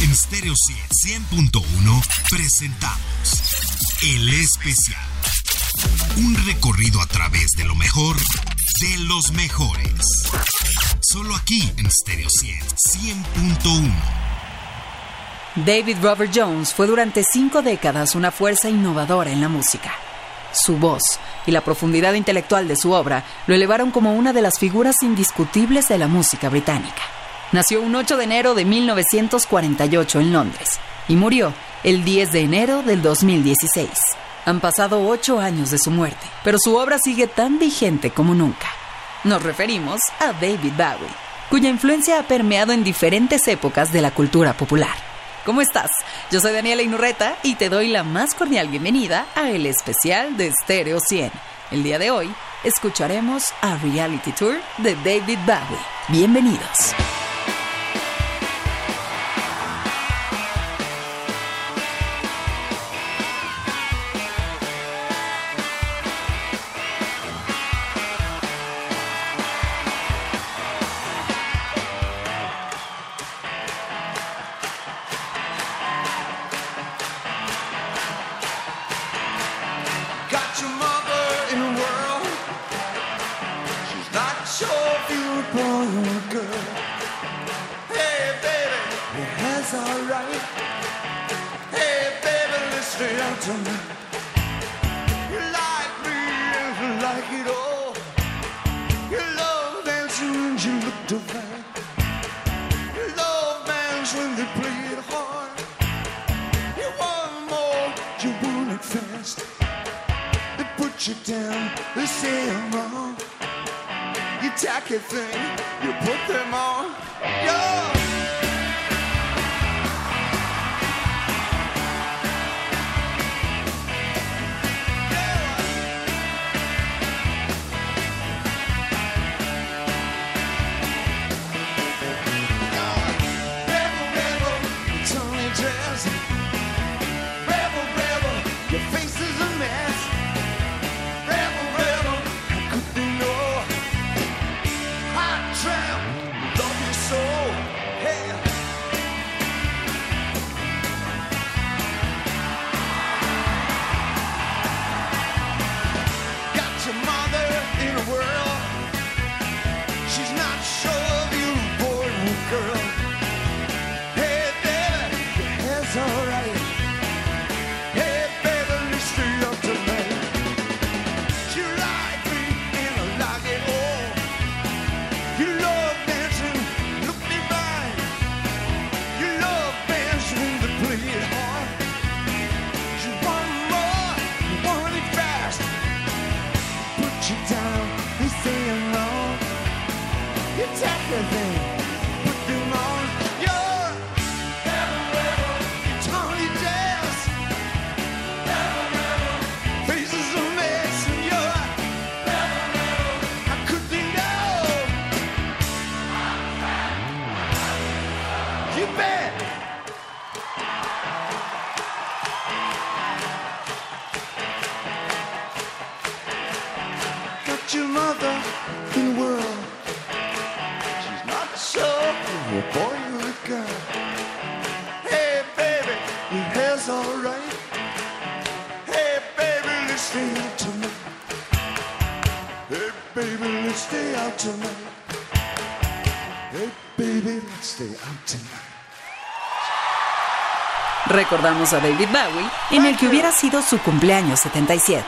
En Stereo 100.1 presentamos El Especial. Un recorrido a través de lo mejor de los mejores. Solo aquí en Stereo 100.1. David Robert Jones fue durante cinco décadas una fuerza innovadora en la música. Su voz y la profundidad intelectual de su obra lo elevaron como una de las figuras indiscutibles de la música británica. Nació un 8 de enero de 1948 en Londres y murió el 10 de enero del 2016. Han pasado ocho años de su muerte, pero su obra sigue tan vigente como nunca. Nos referimos a David Bowie, cuya influencia ha permeado en diferentes épocas de la cultura popular. ¿Cómo estás? Yo soy Daniela Inurreta y te doy la más cordial bienvenida a el especial de Stereo 100. El día de hoy escucharemos a Reality Tour de David Bowie. Bienvenidos. divine. Love bands when they play it hard. You want more, you want it fast. They put you down, they say I'm wrong. You tack a thing, you put them on. Yeah. Recordamos a David Bowie en el que hubiera sido su cumpleaños 77.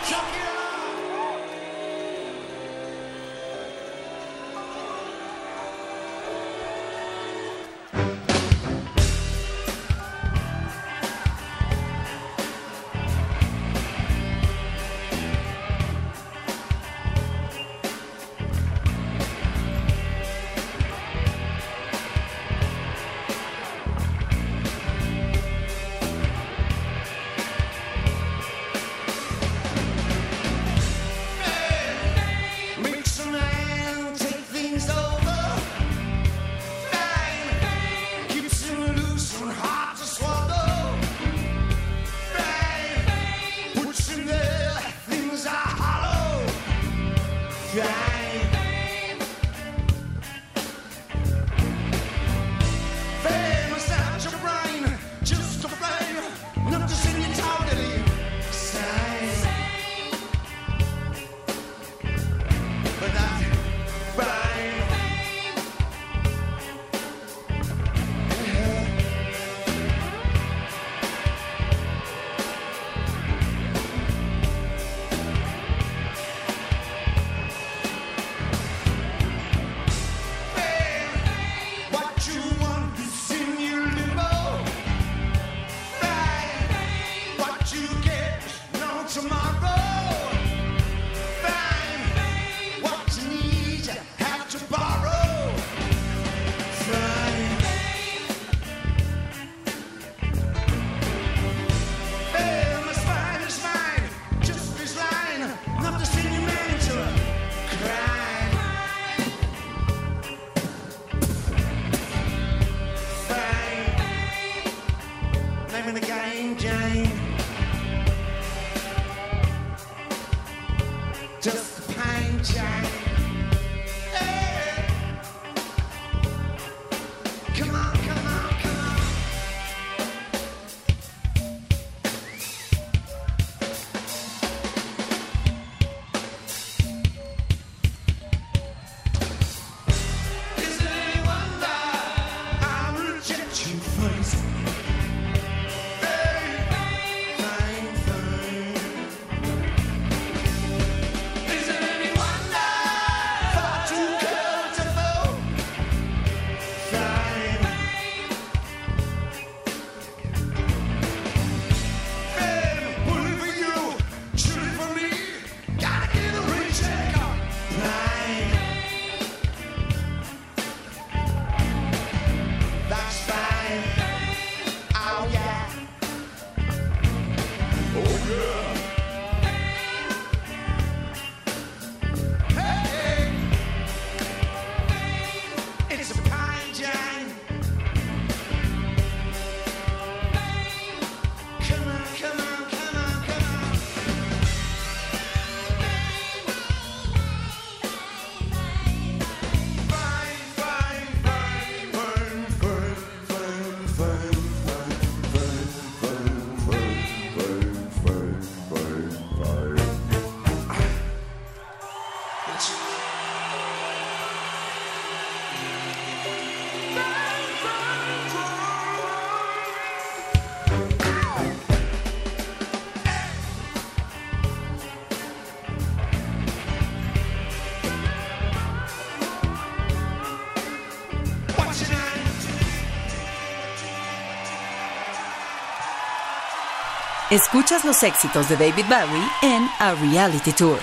Escuchas los éxitos de David Bowie en A Reality Tour.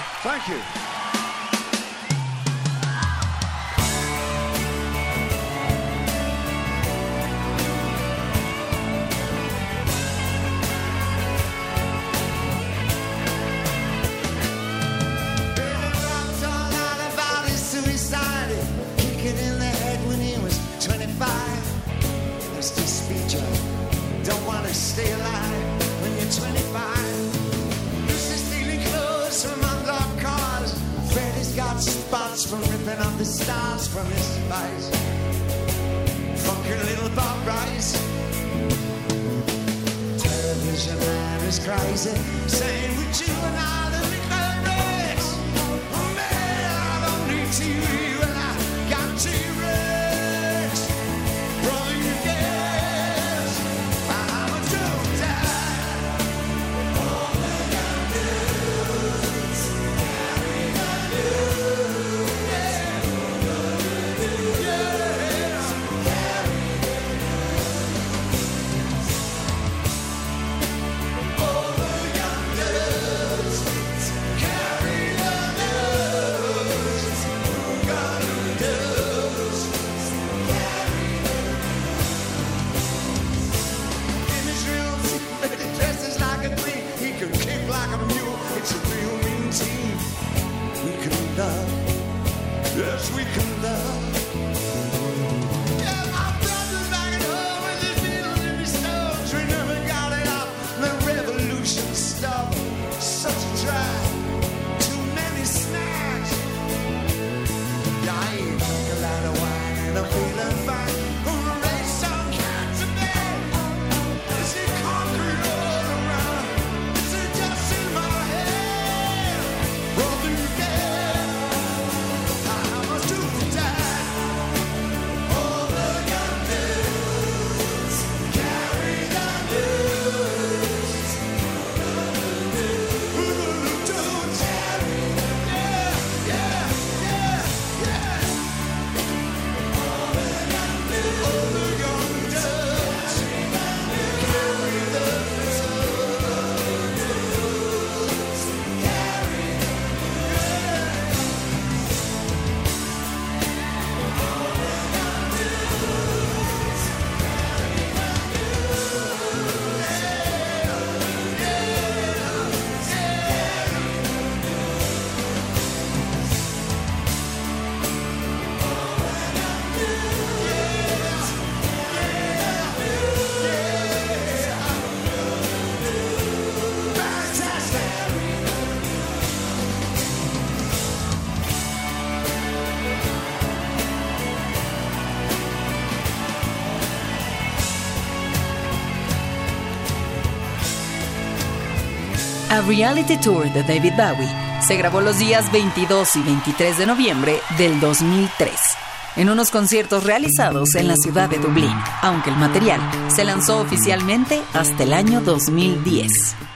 stars from his face. Fucking little Bob Rice. Television man is crazy, saying would you and I. Reality Tour de David Bowie se grabó los días 22 y 23 de noviembre del 2003 en unos conciertos realizados en la ciudad de Dublín, aunque el material se lanzó oficialmente hasta el año 2010.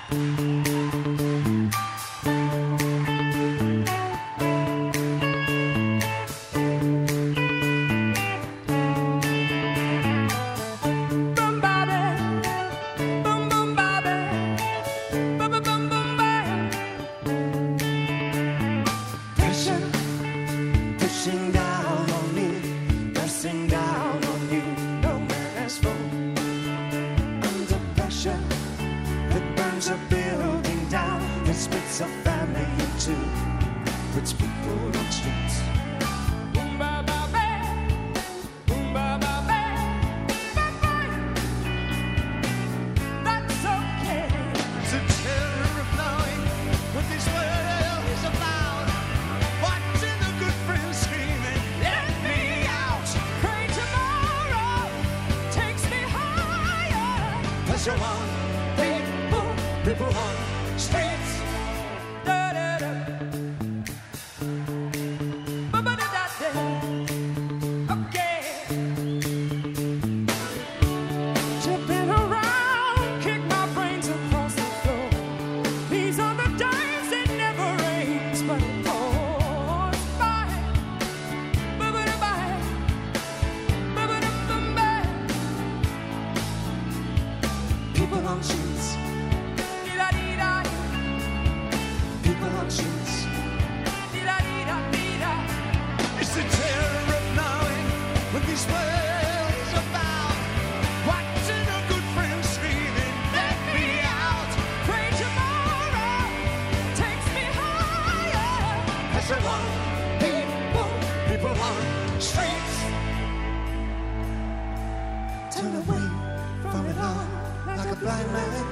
Blind man.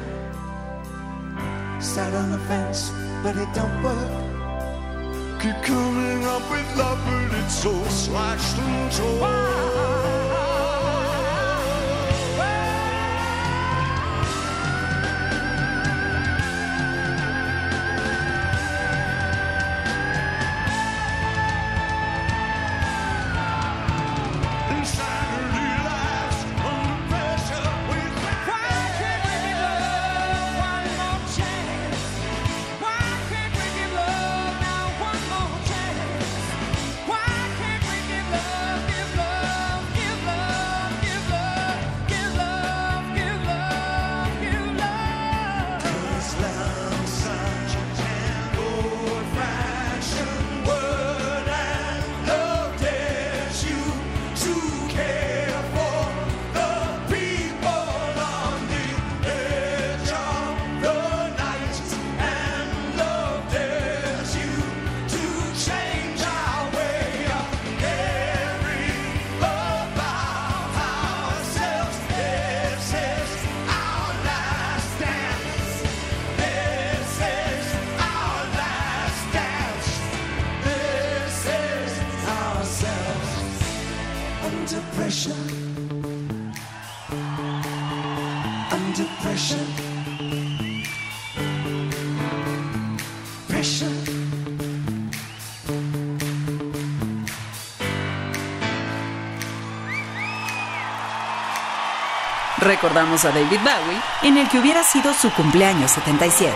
Sat on the fence, but it don't work. Keep coming up with love, but it's so slashed and torn. Recordamos a David Bowie en el que hubiera sido su cumpleaños 77.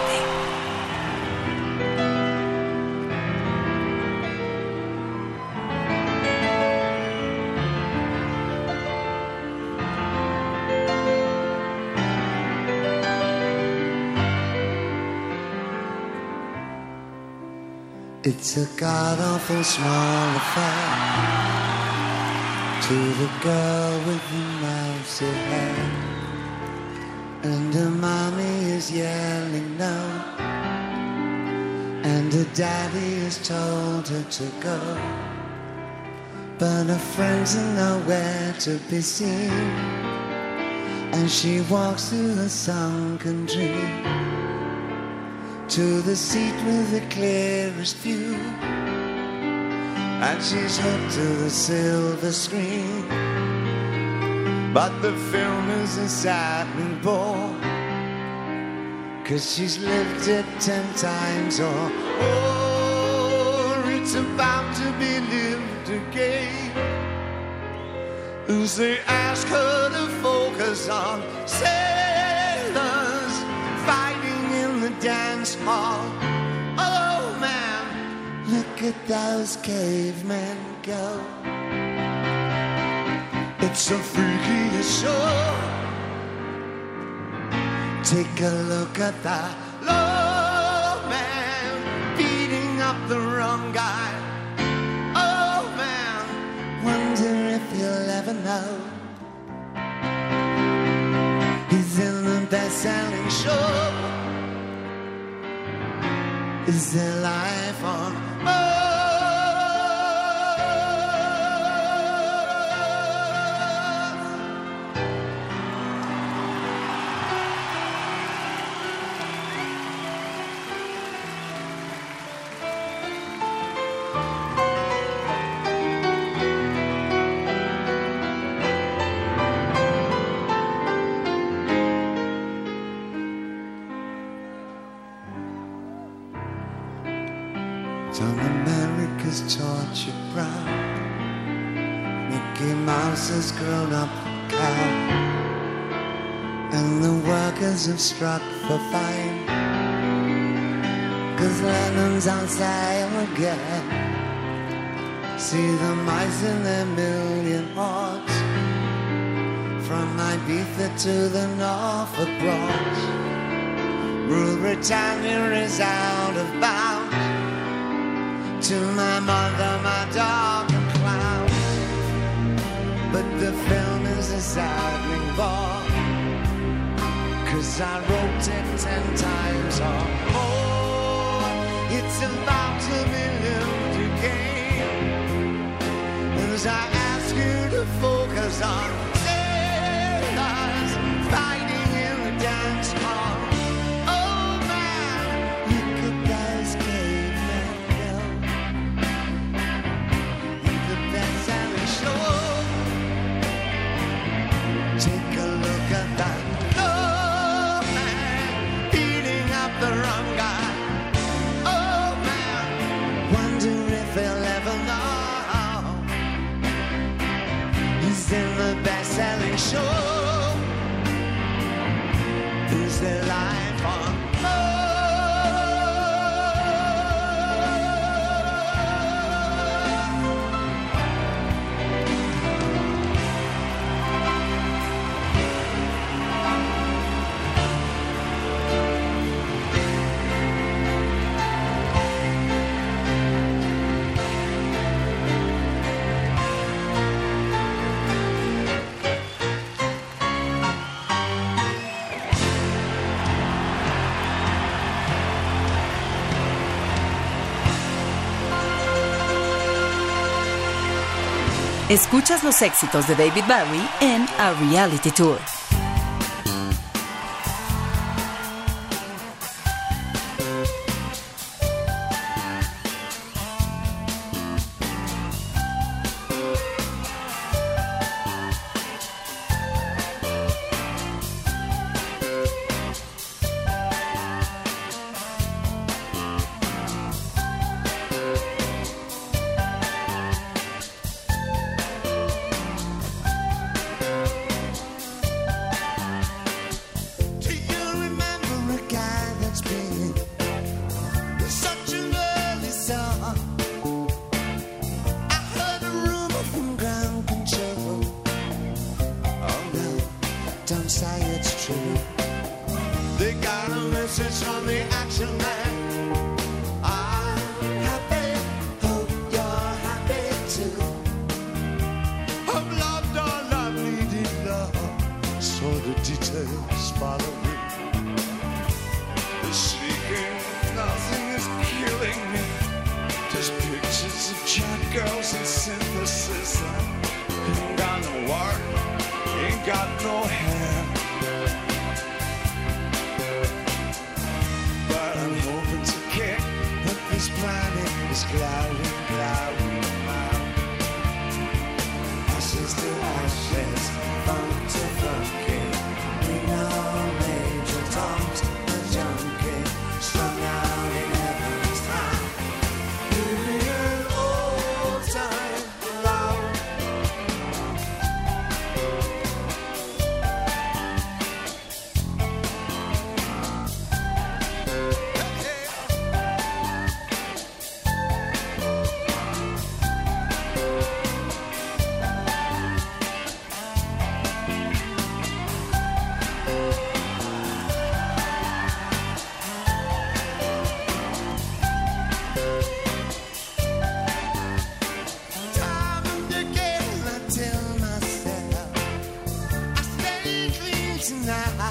It's a god awful small affair to the girl with the mousy hair. And her mommy is yelling no. And her daddy has told her to go. But her friends are nowhere to be seen. And she walks through the sunken dream to the seat with the clearest view. And she's hooked to the silver screen. But the film is a saddening bore. Cause she's lived it ten times or more. It's about to be lived again. As they ask her to focus on sailors fighting in the dance hall. Look at those cavemen go. It's a freaky show. Take a look at that low man beating up the wrong guy. Oh man, wonder if you'll ever know. He's in the best-selling show. Is there life on Oh! Have struck for fine. Cause Lennon's on sale again. See the mice in their million hordes. From Ibiza to the Norfolk Broads. Rule Britannia is out of bounds to my mother, my dog, and clowns. But the film is a saddening bore. Cause I wrote it ten times or more. It's about to be lived again. As I ask you to focus on Escuchas los éxitos de David Bowie en A Reality Tour. tonight.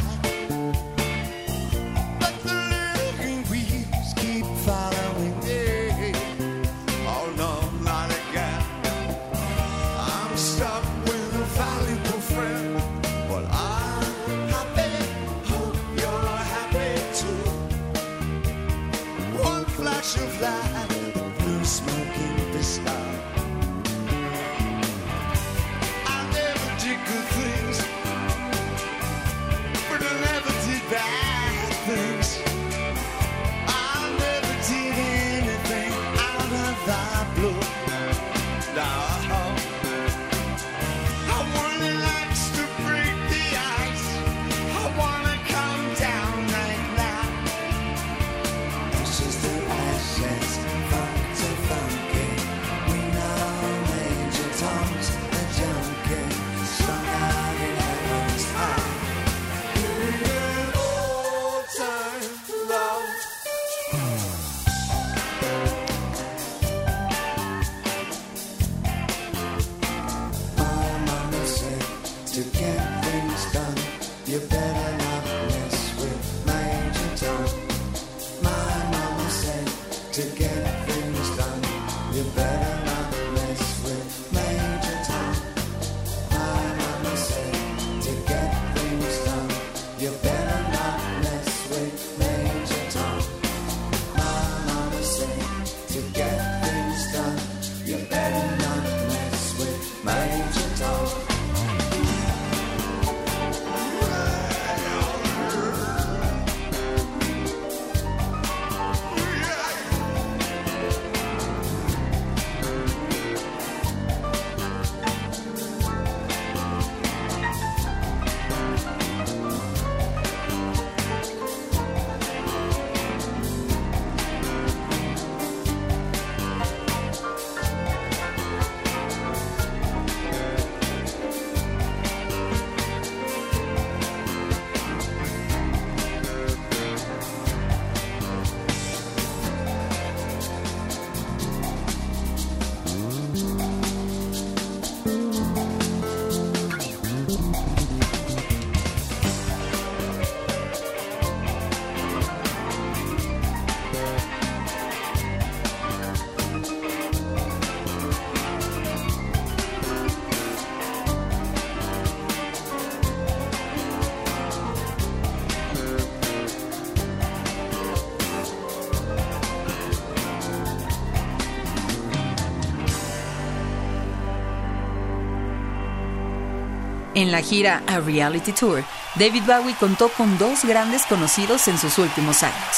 还知道。En la gira A Reality Tour, David Bowie contó con dos grandes conocidos en sus últimos años,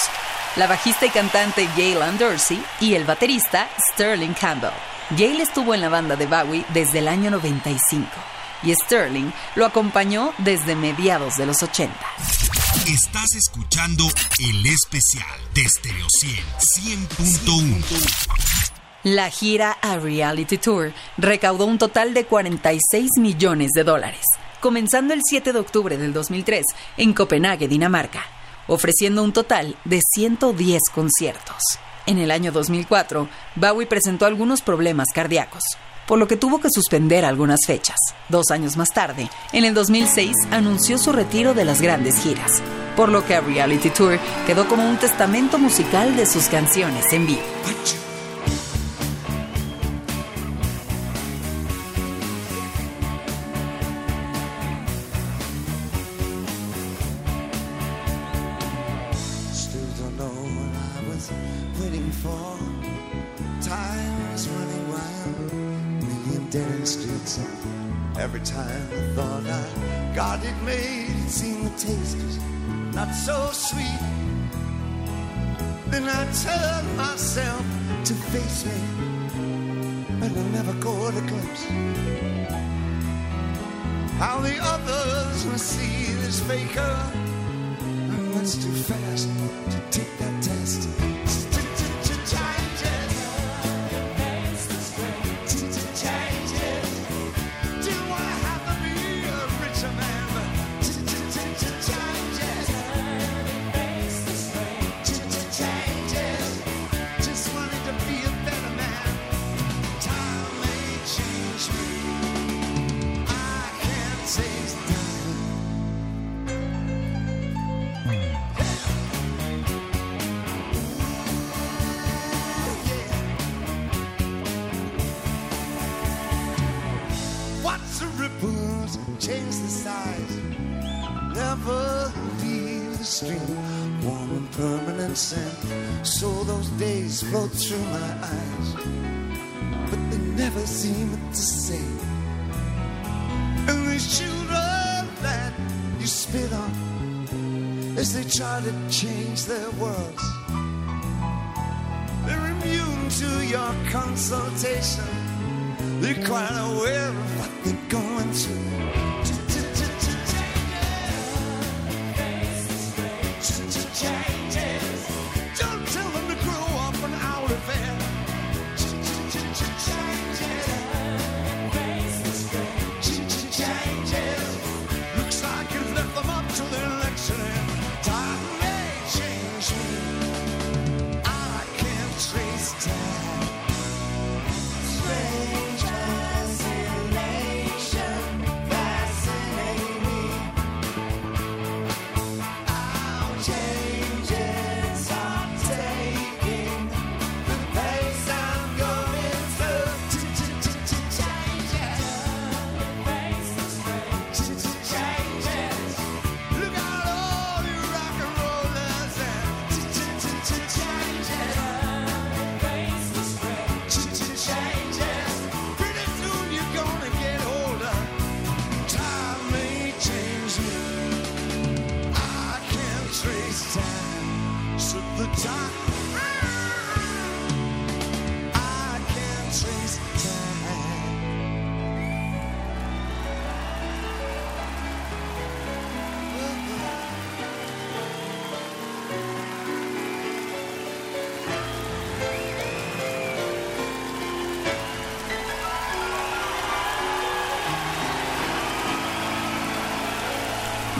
la bajista y cantante Gail Dorsey y el baterista Sterling Campbell. Gail estuvo en la banda de Bowie desde el año 95 y Sterling lo acompañó desde mediados de los 80. Estás escuchando el especial de Stereo 100 100.1. La gira a Reality Tour recaudó un total de 46 millones de dólares, comenzando el 7 de octubre del 2003 en Copenhague, Dinamarca, ofreciendo un total de 110 conciertos. En el año 2004, Bowie presentó algunos problemas cardíacos, por lo que tuvo que suspender algunas fechas. Dos años más tarde, en el 2006, anunció su retiro de las grandes giras, por lo que Reality Tour quedó como un testamento musical de sus canciones en vivo. Taste was not so sweet. Then I turned myself to face me, but I never caught a glimpse. How the others will see this faker. I'm too fast to take that test. Never leave the stream. Warm and permanent scent. So those days float through my eyes. But they never seem the same. And these children that you spit on as they try to change their worlds. They're immune to your consultation. They're quite aware of what they're going through.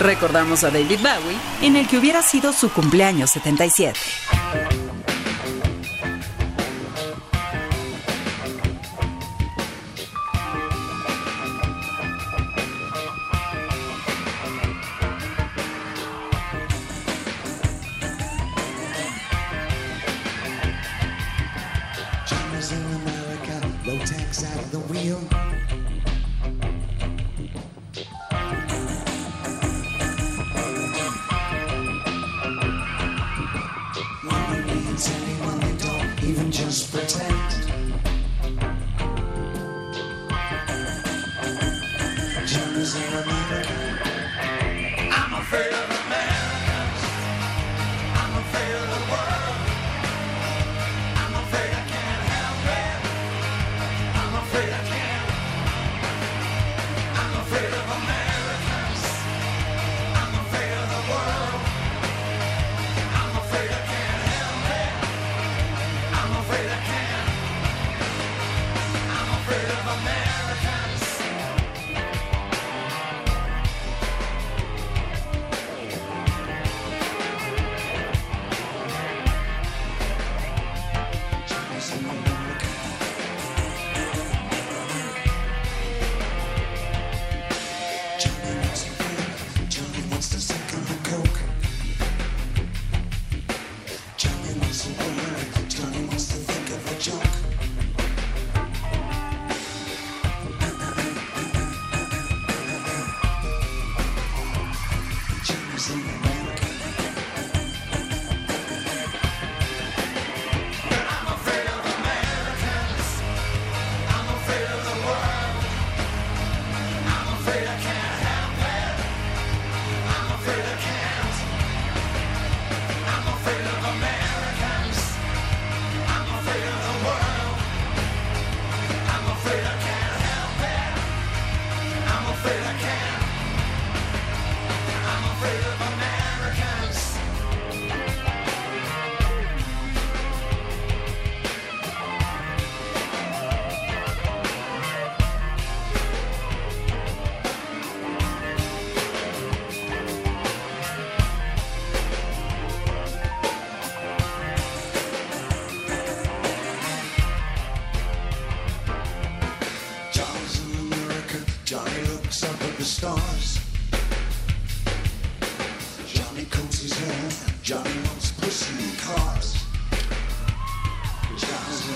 Recordamos a David Bowie en el que hubiera sido su cumpleaños 77.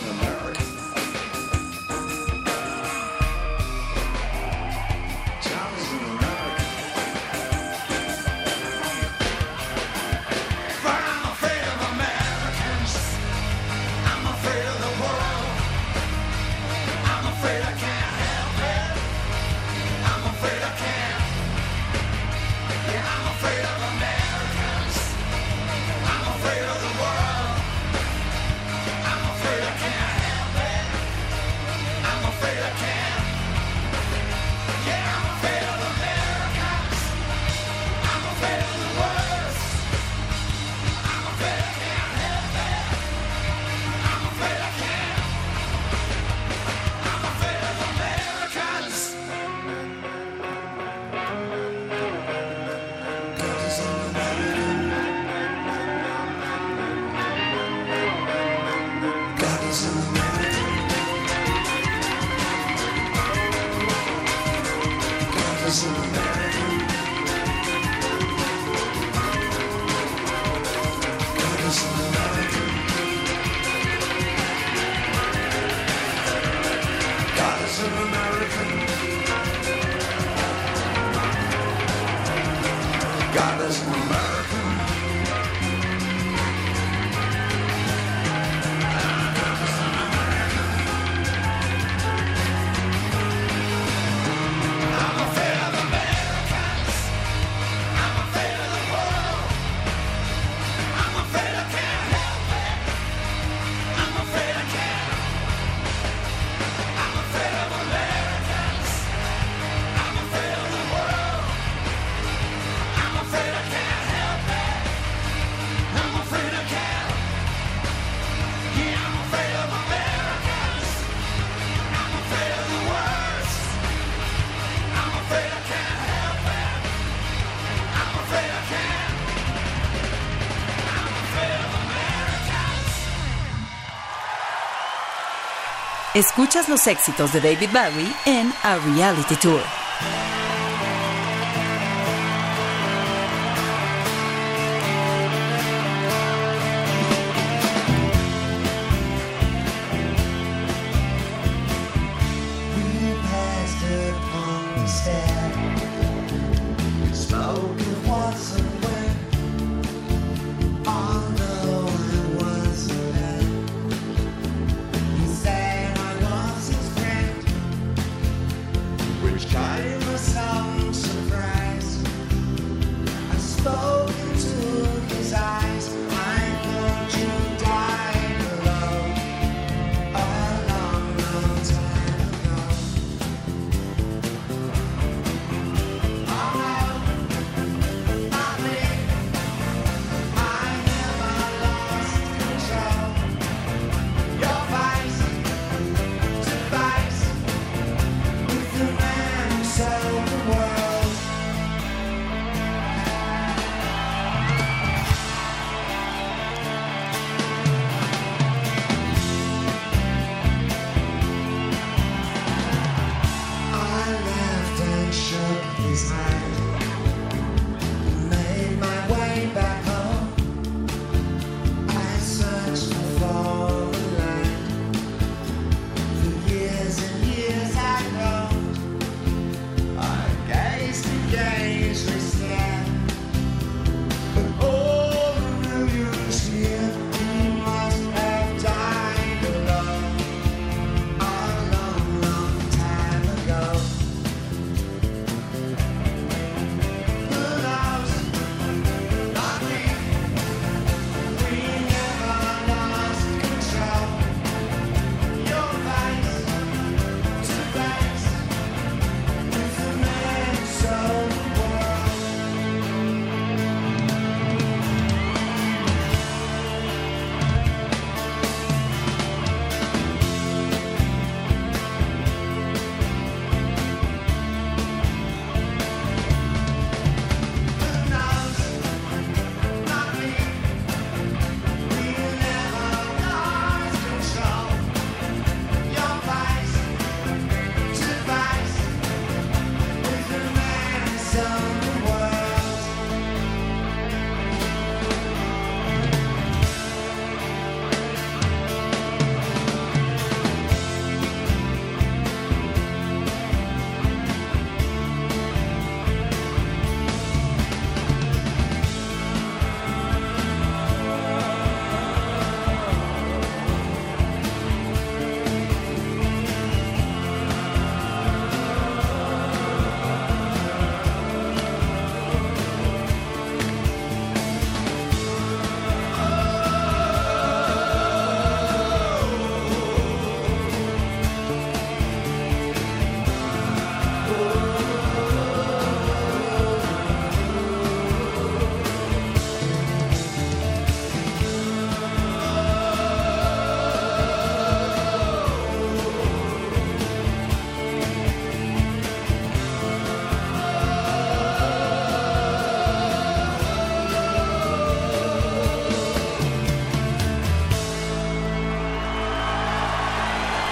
in America. Escuchas los éxitos de David Bowie en A Reality Tour.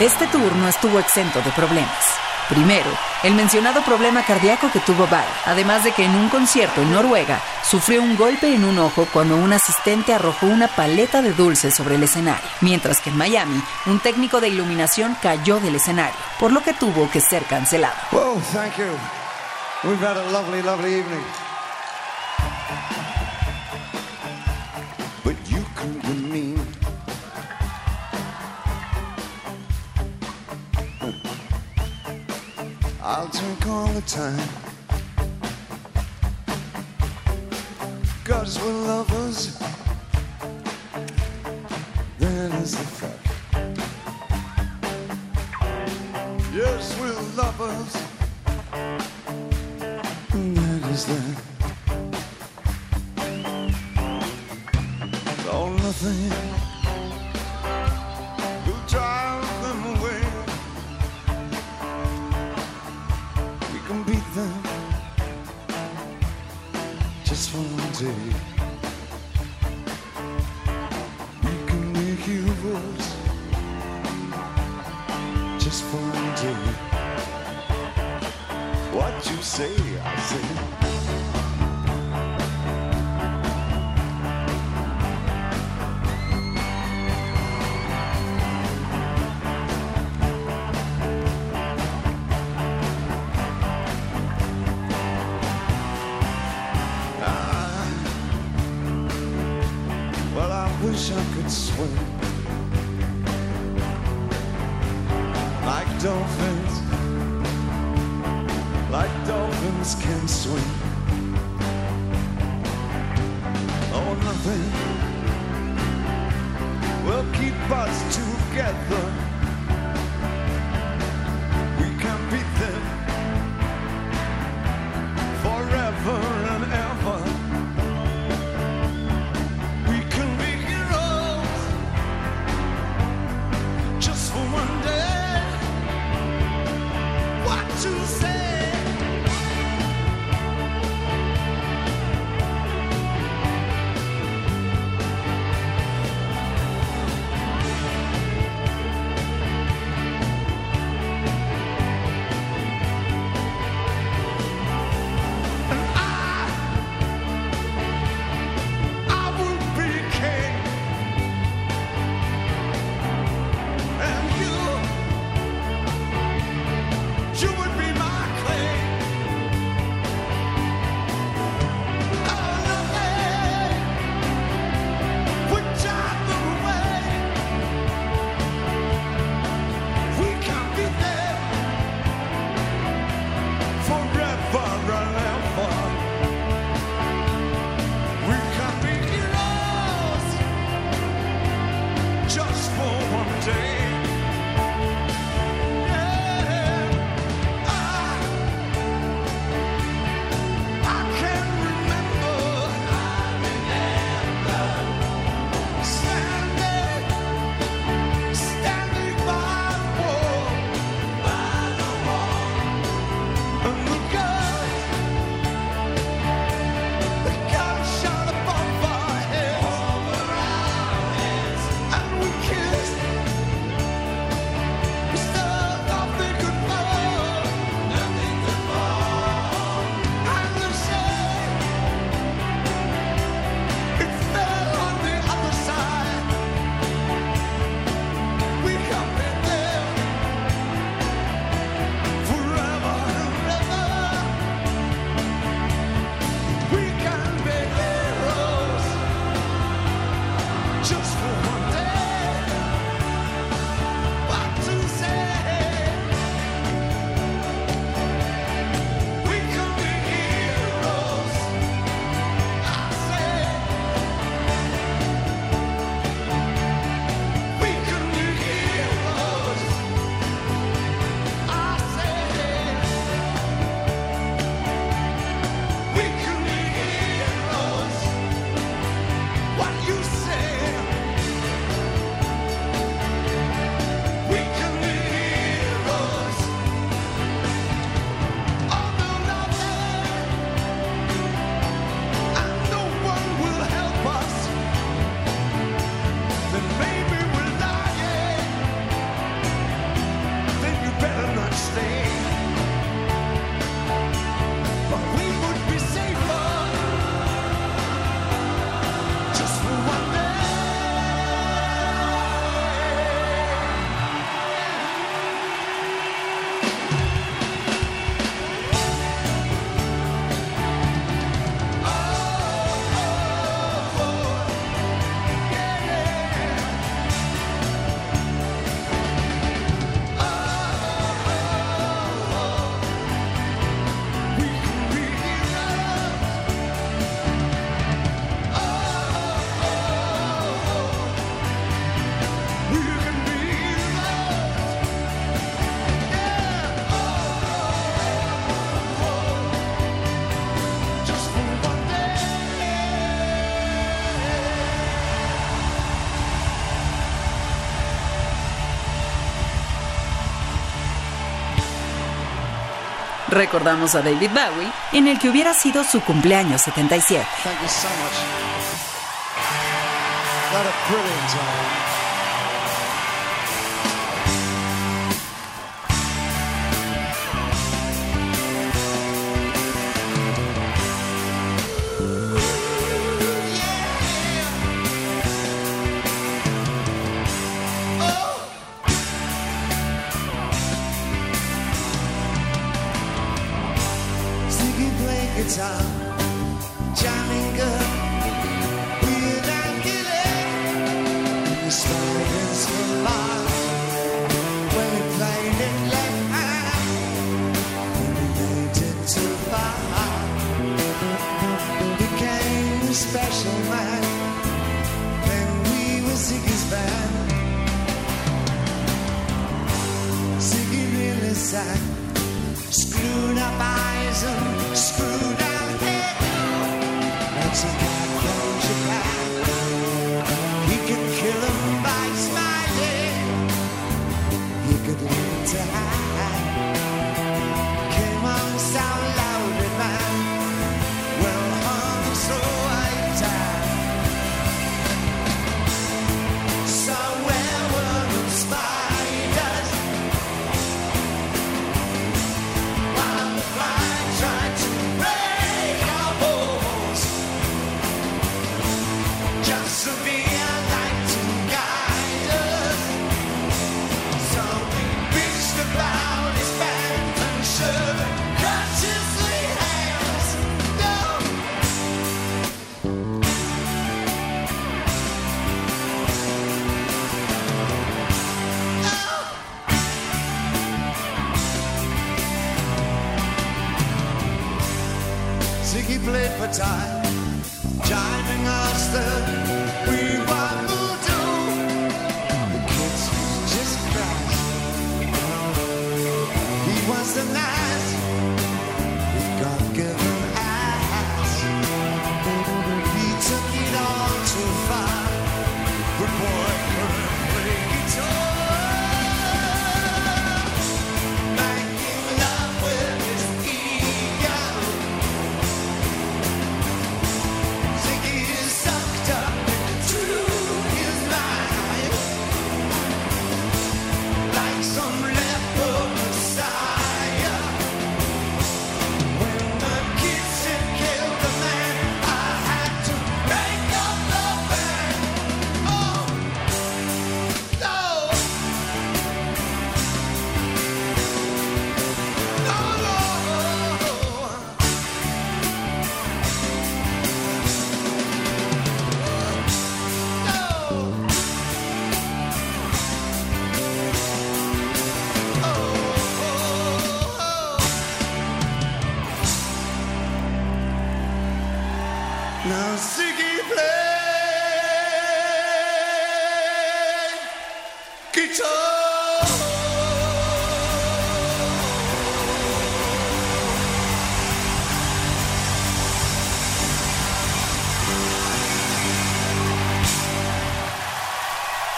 Este tour no estuvo exento de problemas. Primero, el mencionado problema cardíaco que tuvo Val, además de que en un concierto en Noruega sufrió un golpe en un ojo cuando un asistente arrojó una paleta de dulces sobre el escenario, mientras que en Miami un técnico de iluminación cayó del escenario, por lo que tuvo que ser cancelado. Whoa, thank you. We've had a lovely, lovely evening. I'll drink all the time. Cause we're lovers. That is the fact. Yes, we're lovers. That is that. Oh, nothing Recordamos a David Bowie en el que hubiera sido su cumpleaños 77. Thank you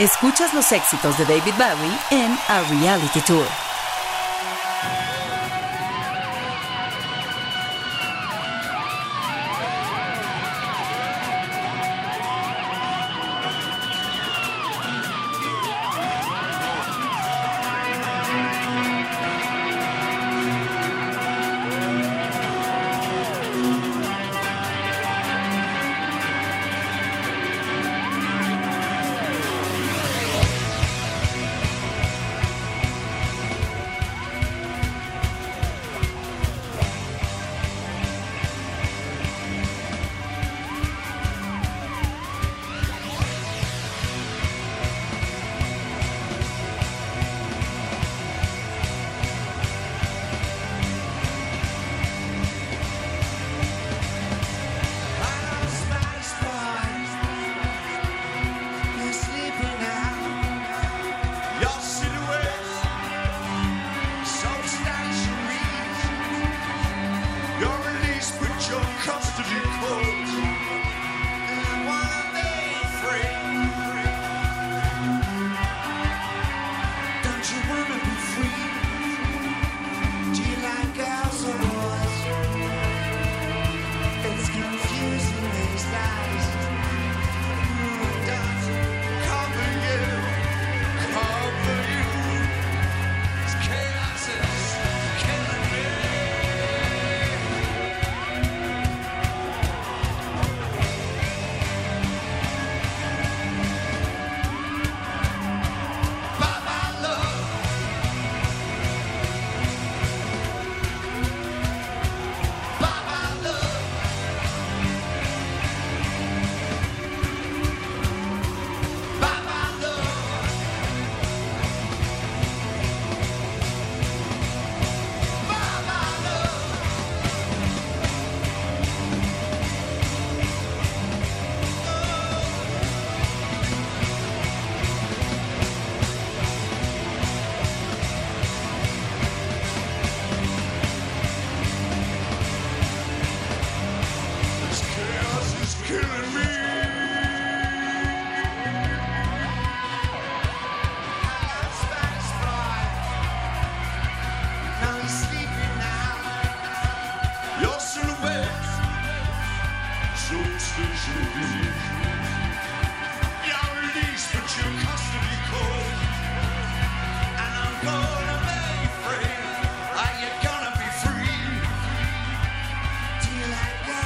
Escuchas los éxitos de David Bowie en A Reality Tour.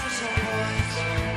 There's a voice.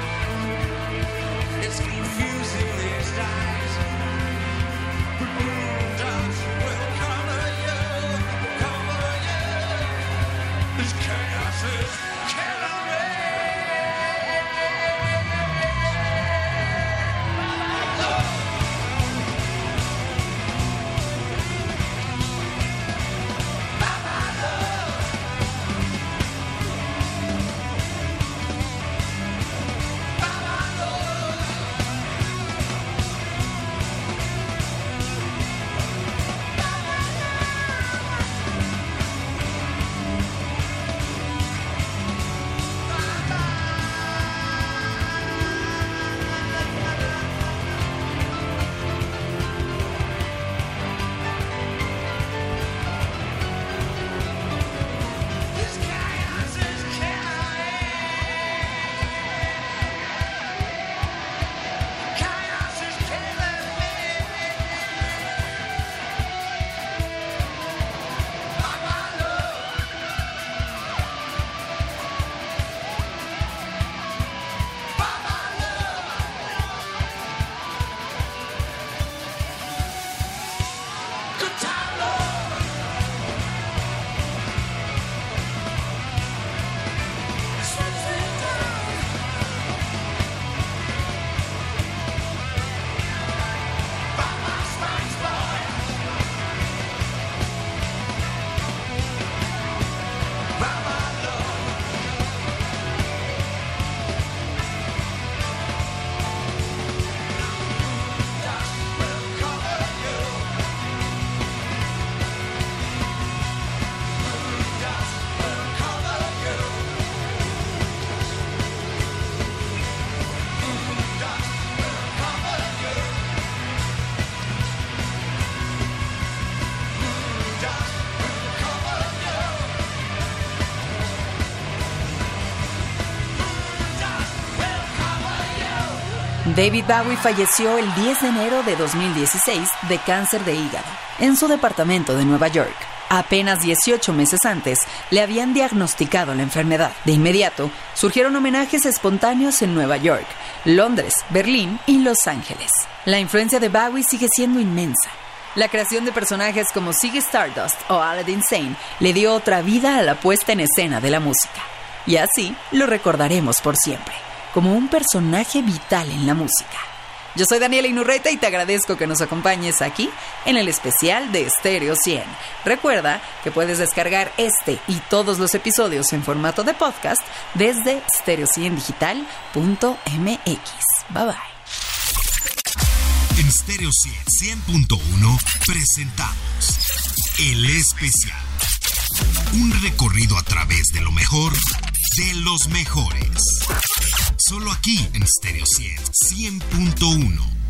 David Bowie falleció el 10 de enero de 2016 de cáncer de hígado en su departamento de Nueva York. Apenas 18 meses antes le habían diagnosticado la enfermedad. De inmediato surgieron homenajes espontáneos en Nueva York, Londres, Berlín y Los Ángeles. La influencia de Bowie sigue siendo inmensa. La creación de personajes como Ziggy Stardust o Aladdin Sane le dio otra vida a la puesta en escena de la música. Y así lo recordaremos por siempre, como un personaje vital en la música. Yo soy Daniela Inurreta y te agradezco que nos acompañes aquí en el especial de Stereo 100. Recuerda que puedes descargar este y todos los episodios en formato de podcast desde stereo100digital.mx. Bye bye. En Stereo 100, 100.1 presentamos El Especial. Un recorrido a través de lo mejor de los mejores. Solo aquí en Stereo 100, 100.1.